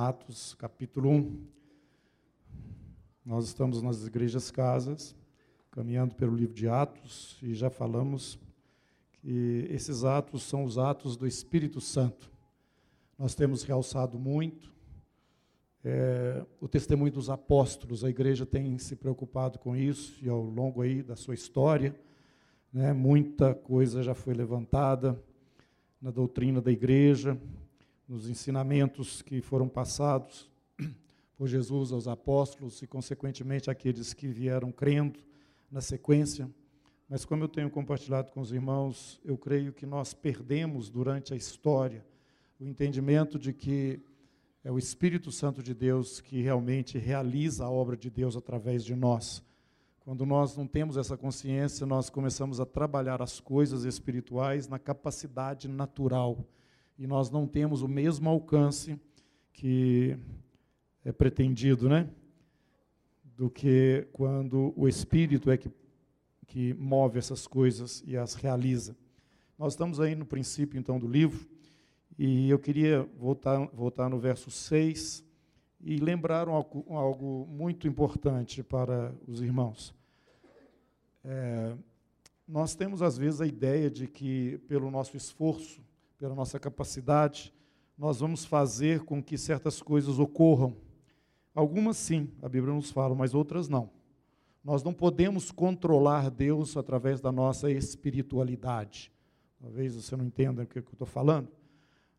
Atos, capítulo 1. Nós estamos nas igrejas casas, caminhando pelo livro de Atos, e já falamos que esses atos são os atos do Espírito Santo. Nós temos realçado muito é, o testemunho dos apóstolos, a igreja tem se preocupado com isso, e ao longo aí da sua história, né, muita coisa já foi levantada na doutrina da igreja, nos ensinamentos que foram passados por Jesus aos apóstolos e, consequentemente, aqueles que vieram crendo na sequência. Mas, como eu tenho compartilhado com os irmãos, eu creio que nós perdemos durante a história o entendimento de que é o Espírito Santo de Deus que realmente realiza a obra de Deus através de nós. Quando nós não temos essa consciência, nós começamos a trabalhar as coisas espirituais na capacidade natural e nós não temos o mesmo alcance que é pretendido, né? Do que quando o Espírito é que, que move essas coisas e as realiza. Nós estamos aí no princípio, então, do livro, e eu queria voltar, voltar no verso 6 e lembrar algo, algo muito importante para os irmãos. É, nós temos, às vezes, a ideia de que, pelo nosso esforço, pela nossa capacidade, nós vamos fazer com que certas coisas ocorram. Algumas sim, a Bíblia nos fala, mas outras não. Nós não podemos controlar Deus através da nossa espiritualidade. Talvez você não entenda o que eu estou falando,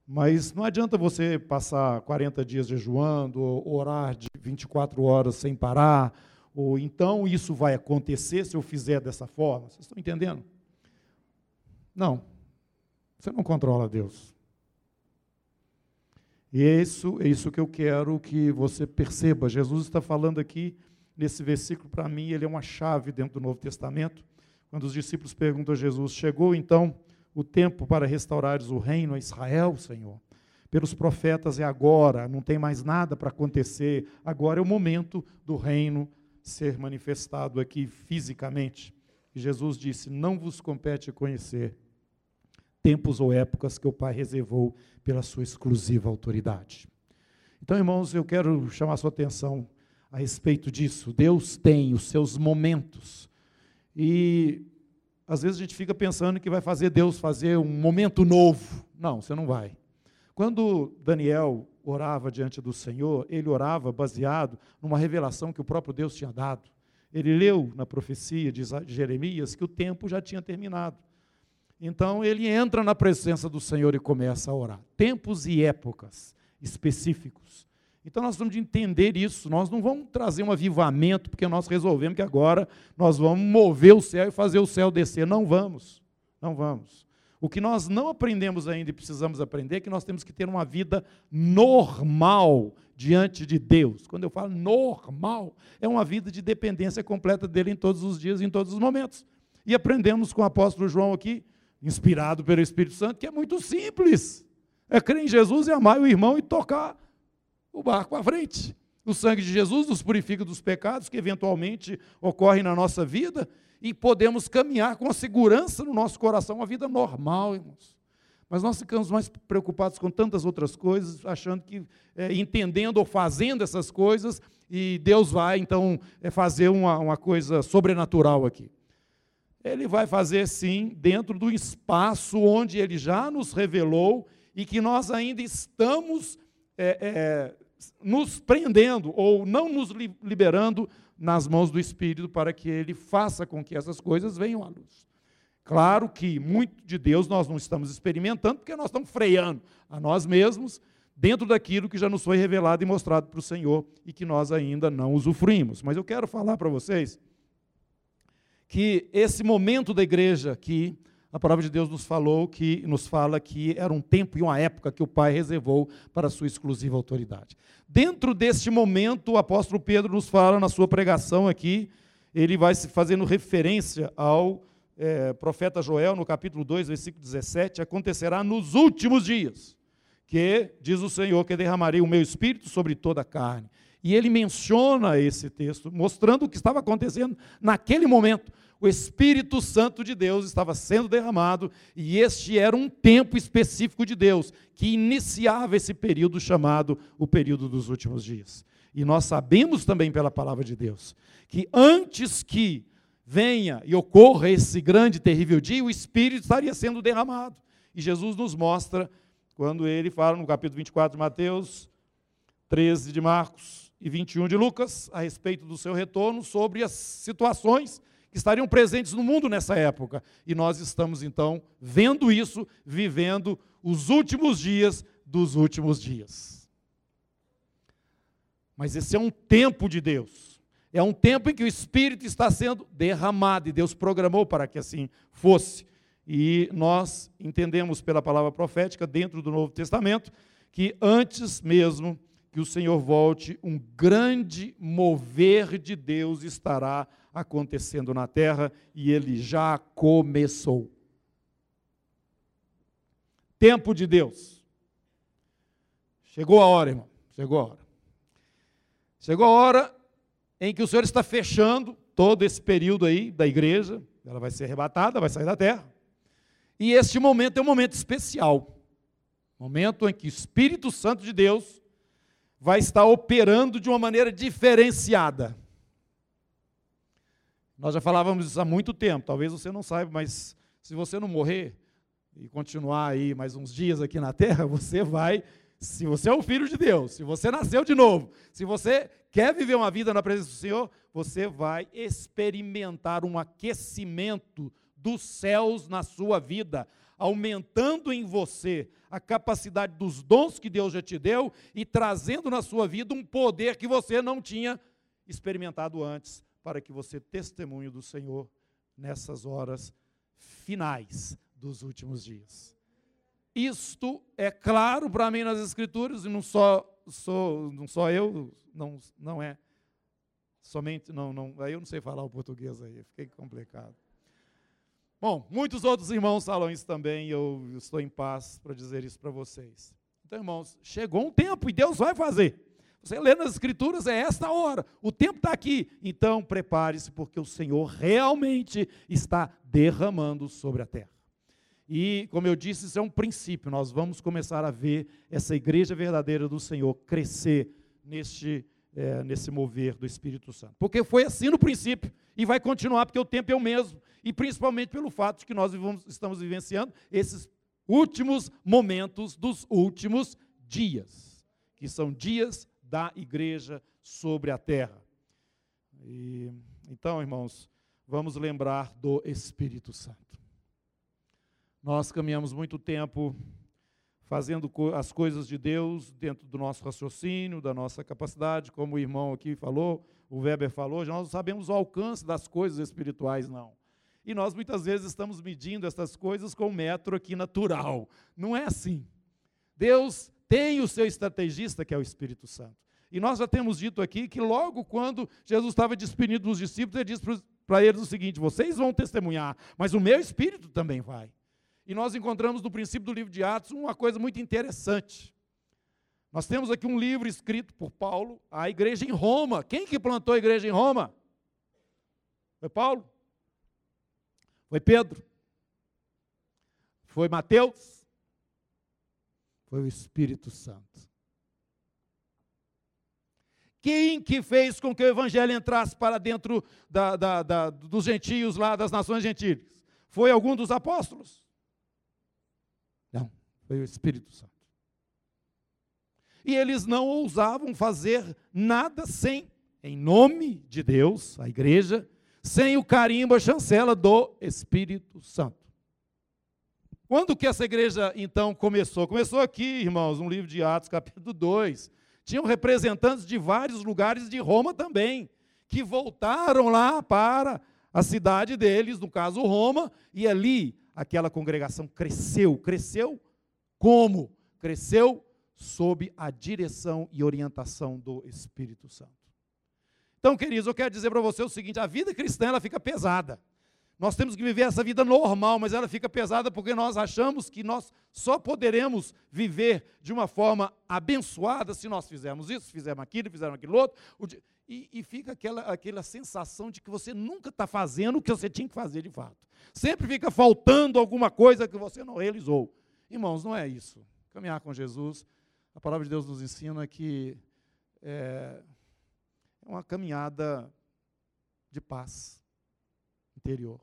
mas não adianta você passar 40 dias jejuando, ou orar de 24 horas sem parar, ou então isso vai acontecer se eu fizer dessa forma. Vocês estão entendendo? Não, você não controla Deus. E é isso, é isso que eu quero que você perceba. Jesus está falando aqui, nesse versículo, para mim, ele é uma chave dentro do Novo Testamento. Quando os discípulos perguntam a Jesus: Chegou então o tempo para restaurares o reino a Israel, Senhor? Pelos profetas é agora, não tem mais nada para acontecer. Agora é o momento do reino ser manifestado aqui fisicamente. E Jesus disse: Não vos compete conhecer tempos ou épocas que o Pai reservou pela sua exclusiva autoridade. Então, irmãos, eu quero chamar a sua atenção a respeito disso. Deus tem os seus momentos. E às vezes a gente fica pensando que vai fazer Deus fazer um momento novo. Não, você não vai. Quando Daniel orava diante do Senhor, ele orava baseado numa revelação que o próprio Deus tinha dado. Ele leu na profecia de Jeremias que o tempo já tinha terminado. Então ele entra na presença do Senhor e começa a orar. Tempos e épocas específicos. Então nós temos de entender isso. Nós não vamos trazer um avivamento porque nós resolvemos que agora nós vamos mover o céu e fazer o céu descer. Não vamos. Não vamos. O que nós não aprendemos ainda e precisamos aprender é que nós temos que ter uma vida normal diante de Deus. Quando eu falo normal, é uma vida de dependência completa dele em todos os dias, em todos os momentos. E aprendemos com o apóstolo João aqui inspirado pelo Espírito Santo, que é muito simples. É crer em Jesus e amar o irmão e tocar o barco à frente. O sangue de Jesus nos purifica dos pecados que eventualmente ocorrem na nossa vida e podemos caminhar com a segurança no nosso coração, uma vida normal, irmãos. Mas nós ficamos mais preocupados com tantas outras coisas, achando que, é, entendendo ou fazendo essas coisas, e Deus vai, então, é, fazer uma, uma coisa sobrenatural aqui. Ele vai fazer sim dentro do espaço onde ele já nos revelou e que nós ainda estamos é, é, nos prendendo ou não nos liberando nas mãos do Espírito para que ele faça com que essas coisas venham à luz. Claro que muito de Deus nós não estamos experimentando, porque nós estamos freando a nós mesmos dentro daquilo que já nos foi revelado e mostrado para o Senhor e que nós ainda não usufruímos. Mas eu quero falar para vocês que esse momento da igreja aqui, a palavra de Deus nos falou que nos fala que era um tempo e uma época que o Pai reservou para a sua exclusiva autoridade. Dentro deste momento, o apóstolo Pedro nos fala na sua pregação aqui, ele vai se fazendo referência ao é, profeta Joel, no capítulo 2, versículo 17, acontecerá nos últimos dias, que, diz o Senhor, que derramarei o meu espírito sobre toda a carne. E ele menciona esse texto, mostrando o que estava acontecendo naquele momento, o Espírito Santo de Deus estava sendo derramado e este era um tempo específico de Deus que iniciava esse período chamado o período dos últimos dias. E nós sabemos também pela palavra de Deus que antes que venha e ocorra esse grande terrível dia, o Espírito estaria sendo derramado. E Jesus nos mostra quando ele fala no capítulo 24 de Mateus, 13 de Marcos e 21 de Lucas a respeito do seu retorno sobre as situações que estariam presentes no mundo nessa época. E nós estamos então vendo isso, vivendo os últimos dias dos últimos dias. Mas esse é um tempo de Deus. É um tempo em que o Espírito está sendo derramado e Deus programou para que assim fosse. E nós entendemos pela palavra profética, dentro do Novo Testamento, que antes mesmo que o Senhor volte, um grande mover de Deus estará acontecendo na terra e ele já começou. Tempo de Deus. Chegou a hora, irmão. Chegou a hora. Chegou a hora em que o Senhor está fechando todo esse período aí da igreja. Ela vai ser arrebatada, vai sair da terra. E este momento é um momento especial. Momento em que o Espírito Santo de Deus vai estar operando de uma maneira diferenciada. Nós já falávamos isso há muito tempo, talvez você não saiba, mas se você não morrer e continuar aí mais uns dias aqui na terra, você vai, se você é o filho de Deus, se você nasceu de novo, se você quer viver uma vida na presença do Senhor, você vai experimentar um aquecimento dos céus na sua vida, aumentando em você a capacidade dos dons que Deus já te deu e trazendo na sua vida um poder que você não tinha experimentado antes para que você testemunhe do Senhor nessas horas finais dos últimos dias. Isto é claro para mim nas Escrituras, e não só, sou, não só eu, não, não é somente, não, não, aí eu não sei falar o português aí, fiquei complicado. Bom, muitos outros irmãos falam isso também, eu estou em paz para dizer isso para vocês. Então, irmãos, chegou um tempo e Deus vai fazer. Você lê nas Escrituras, é esta hora, o tempo está aqui. Então prepare-se, porque o Senhor realmente está derramando sobre a terra. E, como eu disse, isso é um princípio. Nós vamos começar a ver essa igreja verdadeira do Senhor crescer neste, é, nesse mover do Espírito Santo. Porque foi assim no princípio e vai continuar, porque o tempo é o mesmo. E principalmente pelo fato de que nós estamos vivenciando esses últimos momentos dos últimos dias, que são dias da igreja sobre a terra. E, então, irmãos, vamos lembrar do Espírito Santo. Nós caminhamos muito tempo fazendo as coisas de Deus dentro do nosso raciocínio, da nossa capacidade, como o irmão aqui falou, o Weber falou, nós não sabemos o alcance das coisas espirituais, não. E nós muitas vezes estamos medindo essas coisas com um metro aqui natural. Não é assim. Deus tem o seu estrategista, que é o Espírito Santo. E nós já temos dito aqui que logo quando Jesus estava despedindo dos discípulos, ele disse para eles o seguinte: vocês vão testemunhar, mas o meu espírito também vai. E nós encontramos no princípio do livro de Atos uma coisa muito interessante. Nós temos aqui um livro escrito por Paulo, a igreja em Roma. Quem que plantou a igreja em Roma? Foi Paulo? Foi Pedro? Foi Mateus? Foi o Espírito Santo. Quem que fez com que o evangelho entrasse para dentro da, da, da, dos gentios lá, das nações gentílicas? Foi algum dos apóstolos? Foi o Espírito Santo. E eles não ousavam fazer nada sem, em nome de Deus, a igreja, sem o carimbo, a chancela do Espírito Santo. Quando que essa igreja então começou? Começou aqui, irmãos, no livro de Atos, capítulo 2. Tinham representantes de vários lugares de Roma também, que voltaram lá para a cidade deles, no caso Roma, e ali aquela congregação cresceu. Cresceu como? Cresceu sob a direção e orientação do Espírito Santo. Então, queridos, eu quero dizer para você o seguinte: a vida cristã ela fica pesada. Nós temos que viver essa vida normal, mas ela fica pesada porque nós achamos que nós só poderemos viver de uma forma abençoada se nós fizermos isso, fizermos aquilo, fizermos aquilo outro. E, e fica aquela, aquela sensação de que você nunca está fazendo o que você tinha que fazer de fato. Sempre fica faltando alguma coisa que você não realizou. Irmãos, não é isso. Caminhar com Jesus, a palavra de Deus nos ensina que é, é uma caminhada de paz interior.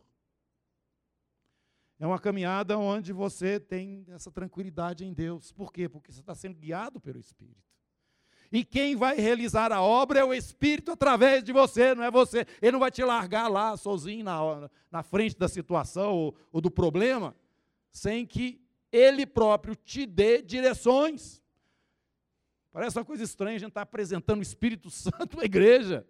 É uma caminhada onde você tem essa tranquilidade em Deus. Por quê? Porque você está sendo guiado pelo Espírito. E quem vai realizar a obra é o Espírito através de você, não é você. Ele não vai te largar lá sozinho na, na frente da situação ou, ou do problema, sem que Ele próprio te dê direções. Parece uma coisa estranha a gente estar tá apresentando o Espírito Santo à igreja.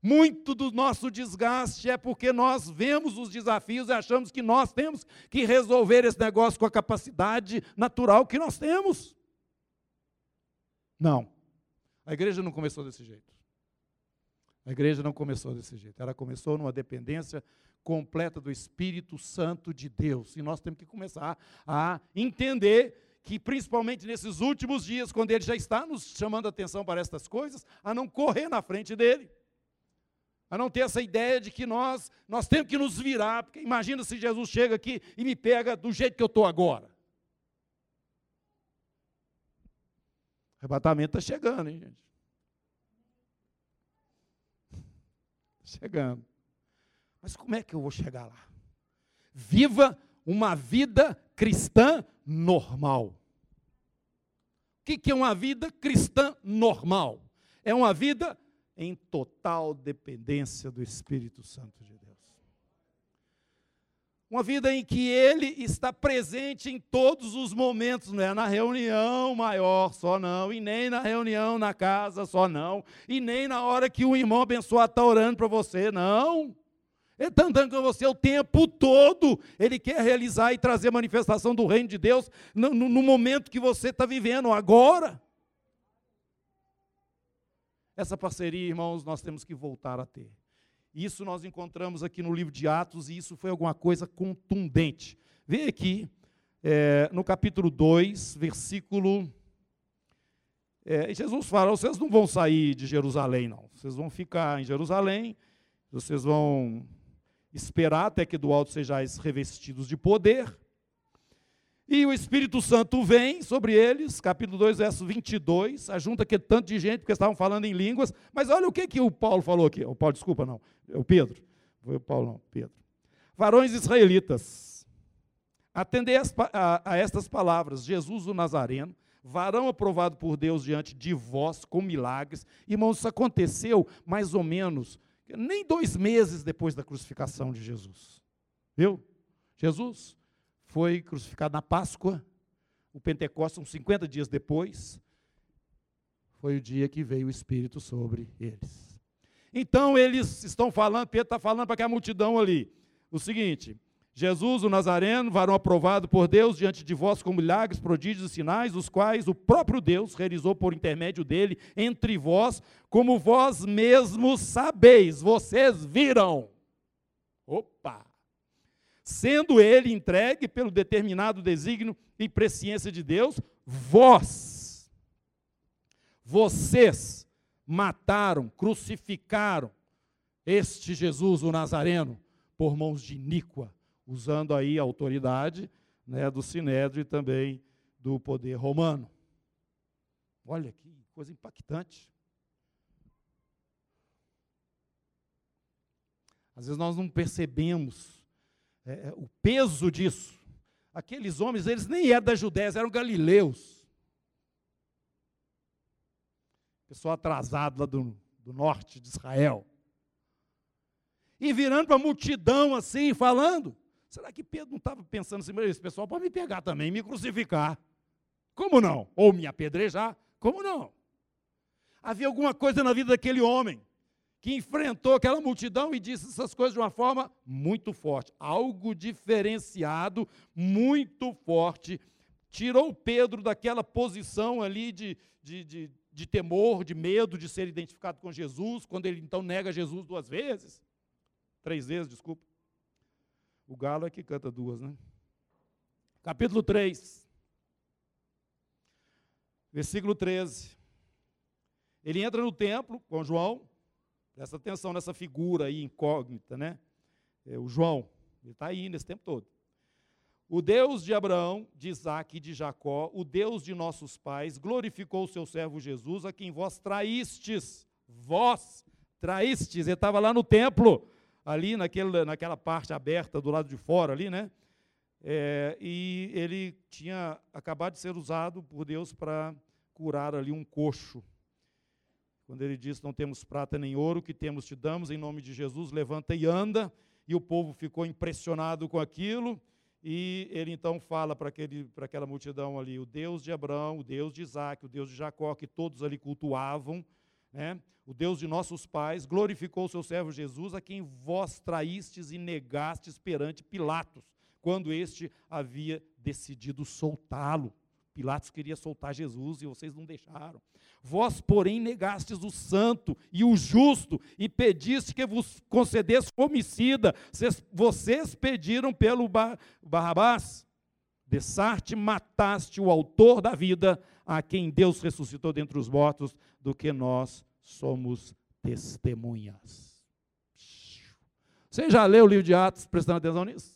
Muito do nosso desgaste é porque nós vemos os desafios e achamos que nós temos que resolver esse negócio com a capacidade natural que nós temos. Não. A igreja não começou desse jeito. A igreja não começou desse jeito. Ela começou numa dependência completa do Espírito Santo de Deus. E nós temos que começar a entender que, principalmente nesses últimos dias, quando Ele já está nos chamando a atenção para estas coisas, a não correr na frente dele a não ter essa ideia de que nós, nós temos que nos virar, porque imagina se Jesus chega aqui e me pega do jeito que eu estou agora. O arrebatamento está chegando, hein, gente? Chegando. Mas como é que eu vou chegar lá? Viva uma vida cristã normal. O que é uma vida cristã normal? É uma vida em total dependência do Espírito Santo de Deus. Uma vida em que Ele está presente em todos os momentos, não é na reunião maior só não, e nem na reunião na casa só não, e nem na hora que o irmão abençoado está orando para você, não. Ele está andando com você o tempo todo. Ele quer realizar e trazer manifestação do reino de Deus no, no, no momento que você está vivendo, agora. Essa parceria, irmãos, nós temos que voltar a ter. Isso nós encontramos aqui no livro de Atos, e isso foi alguma coisa contundente. Vê aqui, é, no capítulo 2, versículo. É, Jesus fala: vocês não vão sair de Jerusalém, não. Vocês vão ficar em Jerusalém, vocês vão esperar até que do alto sejais revestidos de poder. E o Espírito Santo vem sobre eles, capítulo 2, verso 22, ajunta aquele tanto de gente, porque estavam falando em línguas, mas olha o que, que o Paulo falou aqui, o Paulo, desculpa, não, o Pedro, foi o Paulo não, Pedro. Varões israelitas, atendei a, a estas palavras, Jesus o Nazareno, varão aprovado por Deus diante de vós com milagres. Irmãos, isso aconteceu mais ou menos, nem dois meses depois da crucificação de Jesus. Viu? Jesus foi crucificado na Páscoa, o Pentecostes, uns 50 dias depois, foi o dia que veio o Espírito sobre eles. Então eles estão falando, Pedro está falando para aquela multidão ali, o seguinte: Jesus, o Nazareno, varão aprovado por Deus diante de vós com milagres, prodígios e sinais, os quais o próprio Deus realizou por intermédio dele entre vós, como vós mesmos sabeis, vocês viram. Opa! Sendo ele entregue pelo determinado desígnio e presciência de Deus, vós, vocês mataram, crucificaram este Jesus, o Nazareno, por mãos de Níqua, usando aí a autoridade né, do Sinédrio e também do poder romano. Olha que coisa impactante. Às vezes nós não percebemos é, é, o peso disso. Aqueles homens, eles nem eram da Judéia, eram galileus. Pessoal atrasado lá do, do norte de Israel. E virando para a multidão assim, falando. Será que Pedro não estava pensando assim, esse pessoal pode me pegar também, me crucificar? Como não? Ou me apedrejar? Como não? Havia alguma coisa na vida daquele homem que enfrentou aquela multidão e disse essas coisas de uma forma muito forte, algo diferenciado, muito forte. Tirou Pedro daquela posição ali de, de, de, de temor, de medo de ser identificado com Jesus, quando ele então nega Jesus duas vezes. três vezes, desculpa. O galo é que canta duas, né? Capítulo 3, versículo 13. Ele entra no templo com João, presta atenção nessa figura aí incógnita, né? É, o João, ele está aí nesse tempo todo. O Deus de Abraão, de Isaac e de Jacó, o Deus de nossos pais, glorificou o seu servo Jesus, a quem vós traístes. Vós traístes. Ele estava lá no templo, ali naquele, naquela parte aberta do lado de fora, ali, né? É, e ele tinha acabado de ser usado por Deus para curar ali um coxo. Quando ele diz: Não temos prata nem ouro, que temos te damos, em nome de Jesus, levanta e anda. E o povo ficou impressionado com aquilo e ele então fala para aquela multidão ali, o Deus de Abraão, o Deus de Isaac, o Deus de Jacó, que todos ali cultuavam, né? o Deus de nossos pais, glorificou o seu servo Jesus, a quem vós traístes e negastes perante Pilatos, quando este havia decidido soltá-lo. Pilatos queria soltar Jesus e vocês não deixaram. Vós, porém, negastes o santo e o justo e pediste que vos concedesse homicida. Vocês, pediram pelo Bar, Barrabás. Dessarte, mataste o autor da vida, a quem Deus ressuscitou dentre os mortos, do que nós somos testemunhas. Você já leu o livro de Atos prestando atenção nisso?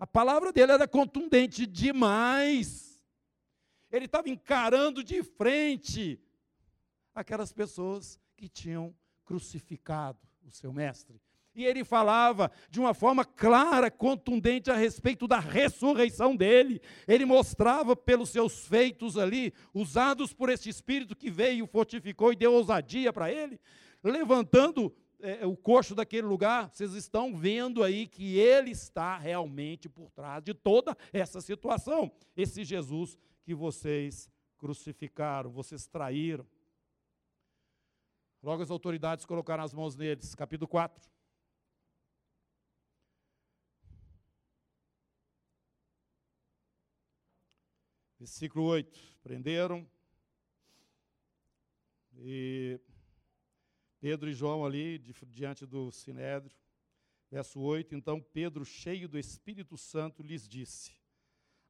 A palavra dele era contundente demais. Ele estava encarando de frente aquelas pessoas que tinham crucificado o seu mestre. E ele falava de uma forma clara, contundente a respeito da ressurreição dele. Ele mostrava pelos seus feitos ali, usados por esse Espírito que veio, fortificou e deu ousadia para ele, levantando é, o coxo daquele lugar, vocês estão vendo aí que ele está realmente por trás de toda essa situação. Esse Jesus que vocês crucificaram, vocês traíram. Logo as autoridades colocaram as mãos neles. Capítulo 4. Versículo 8. Prenderam. E Pedro e João ali, diante do sinédrio. Verso 8: Então Pedro, cheio do Espírito Santo, lhes disse: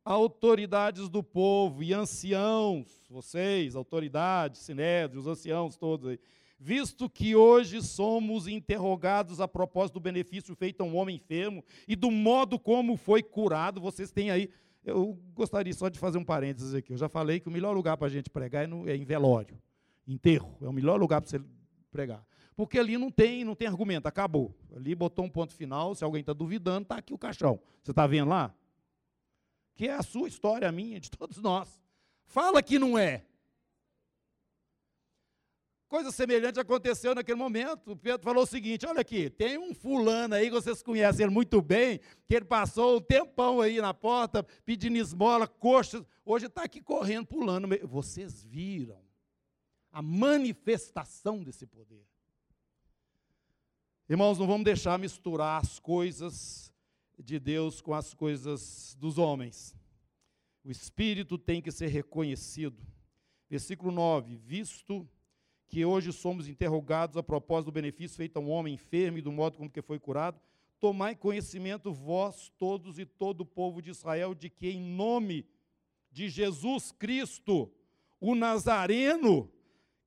Autoridades do povo e anciãos, vocês, autoridades, sinédrios, anciãos todos aí, visto que hoje somos interrogados a propósito do benefício feito a um homem enfermo e do modo como foi curado, vocês têm aí. Eu gostaria só de fazer um parênteses aqui. Eu já falei que o melhor lugar para a gente pregar é, no, é em velório, enterro. É o melhor lugar para você pregar. Porque ali não tem, não tem argumento, acabou. Ali botou um ponto final, se alguém está duvidando, está aqui o caixão. Você está vendo lá? Que é a sua história, a minha, de todos nós. Fala que não é. Coisa semelhante aconteceu naquele momento. O Pedro falou o seguinte: olha aqui, tem um fulano aí que vocês conhecem muito bem, que ele passou um tempão aí na porta, pedindo esmola, coxas. Hoje está aqui correndo, pulando. Vocês viram a manifestação desse poder. Irmãos, não vamos deixar misturar as coisas de Deus com as coisas dos homens. O Espírito tem que ser reconhecido. Versículo 9: Visto que hoje somos interrogados a propósito do benefício feito a um homem enfermo e do modo como que foi curado, tomai conhecimento vós todos e todo o povo de Israel de que em nome de Jesus Cristo, o Nazareno,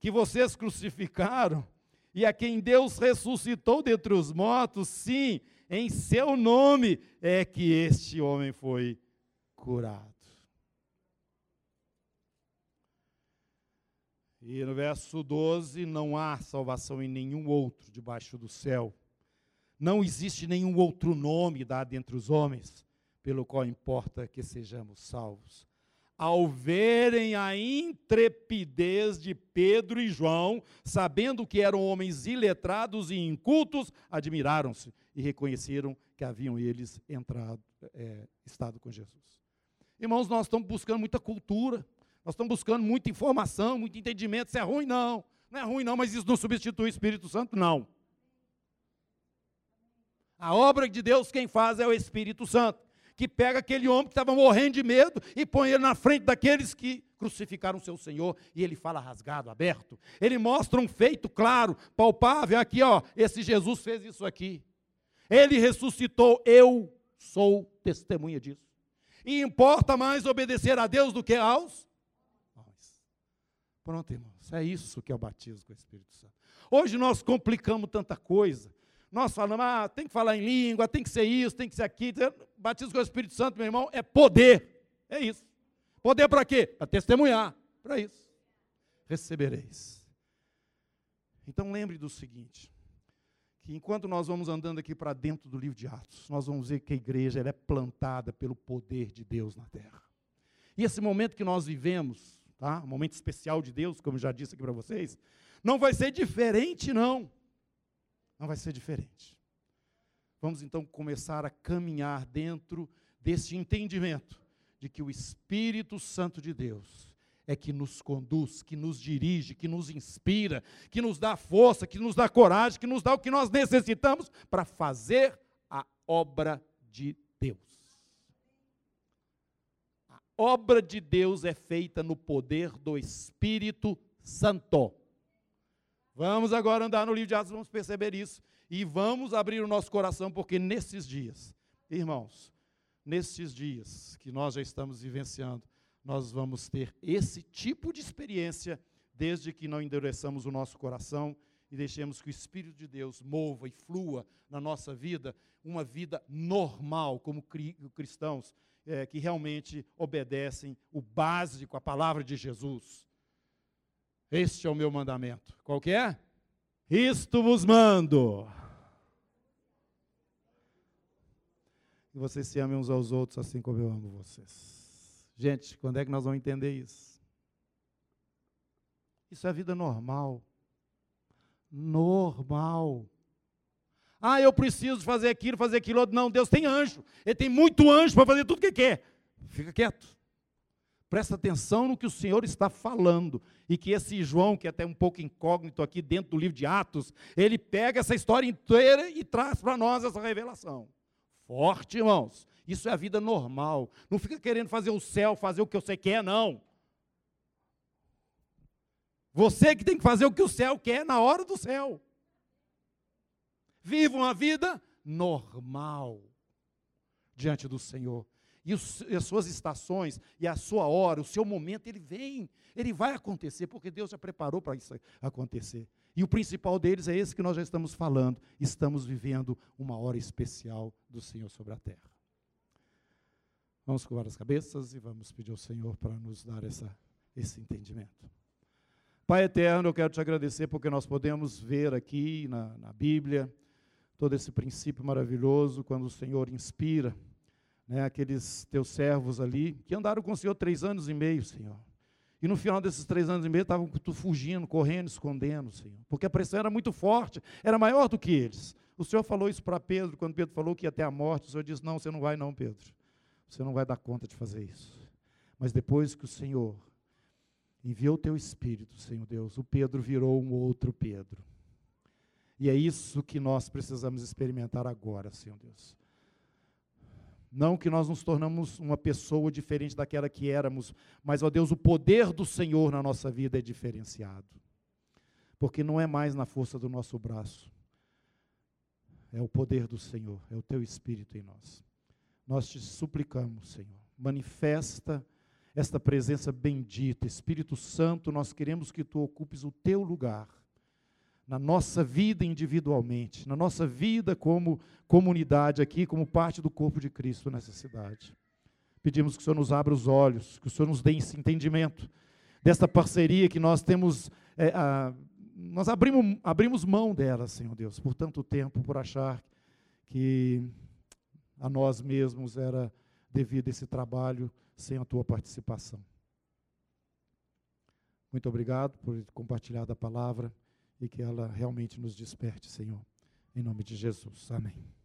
que vocês crucificaram e a quem Deus ressuscitou dentre os mortos, sim, em seu nome é que este homem foi curado. E no verso 12, não há salvação em nenhum outro debaixo do céu. Não existe nenhum outro nome dado entre os homens, pelo qual importa que sejamos salvos ao verem a intrepidez de Pedro e João, sabendo que eram homens iletrados e incultos, admiraram-se e reconheceram que haviam eles entrado, é, estado com Jesus. Irmãos, nós estamos buscando muita cultura, nós estamos buscando muita informação, muito entendimento. Isso é ruim? Não. Não é ruim, não, mas isso não substitui o Espírito Santo? Não. A obra de Deus, quem faz é o Espírito Santo que pega aquele homem que estava morrendo de medo e põe ele na frente daqueles que crucificaram seu Senhor, e ele fala rasgado, aberto. Ele mostra um feito claro, palpável, aqui ó, esse Jesus fez isso aqui. Ele ressuscitou, eu sou testemunha disso. E importa mais obedecer a Deus do que aos homens. Pronto, irmãos, é isso que é o batismo com o Espírito Santo. Hoje nós complicamos tanta coisa. Nós falamos, ah, tem que falar em língua, tem que ser isso, tem que ser aquilo. Batismo com o Espírito Santo, meu irmão, é poder. É isso. Poder para quê? Para testemunhar. Para isso. Recebereis. Então lembre do seguinte: que enquanto nós vamos andando aqui para dentro do livro de Atos, nós vamos ver que a igreja é plantada pelo poder de Deus na terra. E esse momento que nós vivemos, tá? um momento especial de Deus, como já disse aqui para vocês, não vai ser diferente, não. Não vai ser diferente. Vamos então começar a caminhar dentro desse entendimento de que o Espírito Santo de Deus é que nos conduz, que nos dirige, que nos inspira, que nos dá força, que nos dá coragem, que nos dá o que nós necessitamos para fazer a obra de Deus. A obra de Deus é feita no poder do Espírito Santo. Vamos agora andar no livro de Atos, vamos perceber isso. E vamos abrir o nosso coração, porque nesses dias, irmãos, nesses dias que nós já estamos vivenciando, nós vamos ter esse tipo de experiência, desde que não endureçamos o nosso coração e deixemos que o Espírito de Deus mova e flua na nossa vida, uma vida normal, como cristãos é, que realmente obedecem o básico, a palavra de Jesus. Este é o meu mandamento. Qual que é? Isto vos mando. E vocês se amem uns aos outros assim como eu amo vocês. Gente, quando é que nós vamos entender isso? Isso é vida normal. Normal. Ah, eu preciso fazer aquilo, fazer aquilo. Não, Deus tem anjo. Ele tem muito anjo para fazer tudo o que quer. Fica quieto. Presta atenção no que o Senhor está falando. E que esse João, que é até um pouco incógnito aqui dentro do livro de Atos, ele pega essa história inteira e traz para nós essa revelação. Forte, irmãos. Isso é a vida normal. Não fica querendo fazer o céu, fazer o que você quer, não. Você que tem que fazer o que o céu quer na hora do céu. Viva uma vida normal diante do Senhor. E, os, e, as suas estações, e a sua hora, o seu momento, ele vem, ele vai acontecer, porque Deus já preparou para isso acontecer. E o principal deles é esse que nós já estamos falando. Estamos vivendo uma hora especial do Senhor sobre a terra. Vamos curvar as cabeças e vamos pedir ao Senhor para nos dar essa, esse entendimento. Pai eterno, eu quero te agradecer porque nós podemos ver aqui na, na Bíblia todo esse princípio maravilhoso quando o Senhor inspira né, aqueles teus servos ali que andaram com o Senhor três anos e meio, Senhor. E no final desses três anos e meio estavam fugindo, correndo, escondendo, Senhor. Porque a pressão era muito forte, era maior do que eles. O Senhor falou isso para Pedro, quando Pedro falou que ia até a morte. O Senhor disse: Não, você não vai, não, Pedro. Você não vai dar conta de fazer isso. Mas depois que o Senhor enviou o teu espírito, Senhor Deus, o Pedro virou um outro Pedro. E é isso que nós precisamos experimentar agora, Senhor Deus. Não que nós nos tornamos uma pessoa diferente daquela que éramos, mas, ó Deus, o poder do Senhor na nossa vida é diferenciado. Porque não é mais na força do nosso braço, é o poder do Senhor, é o teu Espírito em nós. Nós te suplicamos, Senhor, manifesta esta presença bendita, Espírito Santo, nós queremos que tu ocupes o teu lugar na nossa vida individualmente, na nossa vida como comunidade aqui, como parte do corpo de Cristo nessa cidade. Pedimos que o Senhor nos abra os olhos, que o Senhor nos dê esse entendimento dessa parceria que nós temos, é, a, nós abrimos, abrimos mão dela, Senhor Deus, por tanto tempo, por achar que a nós mesmos era devido esse trabalho sem a tua participação. Muito obrigado por compartilhar da palavra e que ela realmente nos desperte, Senhor. Em nome de Jesus. Amém.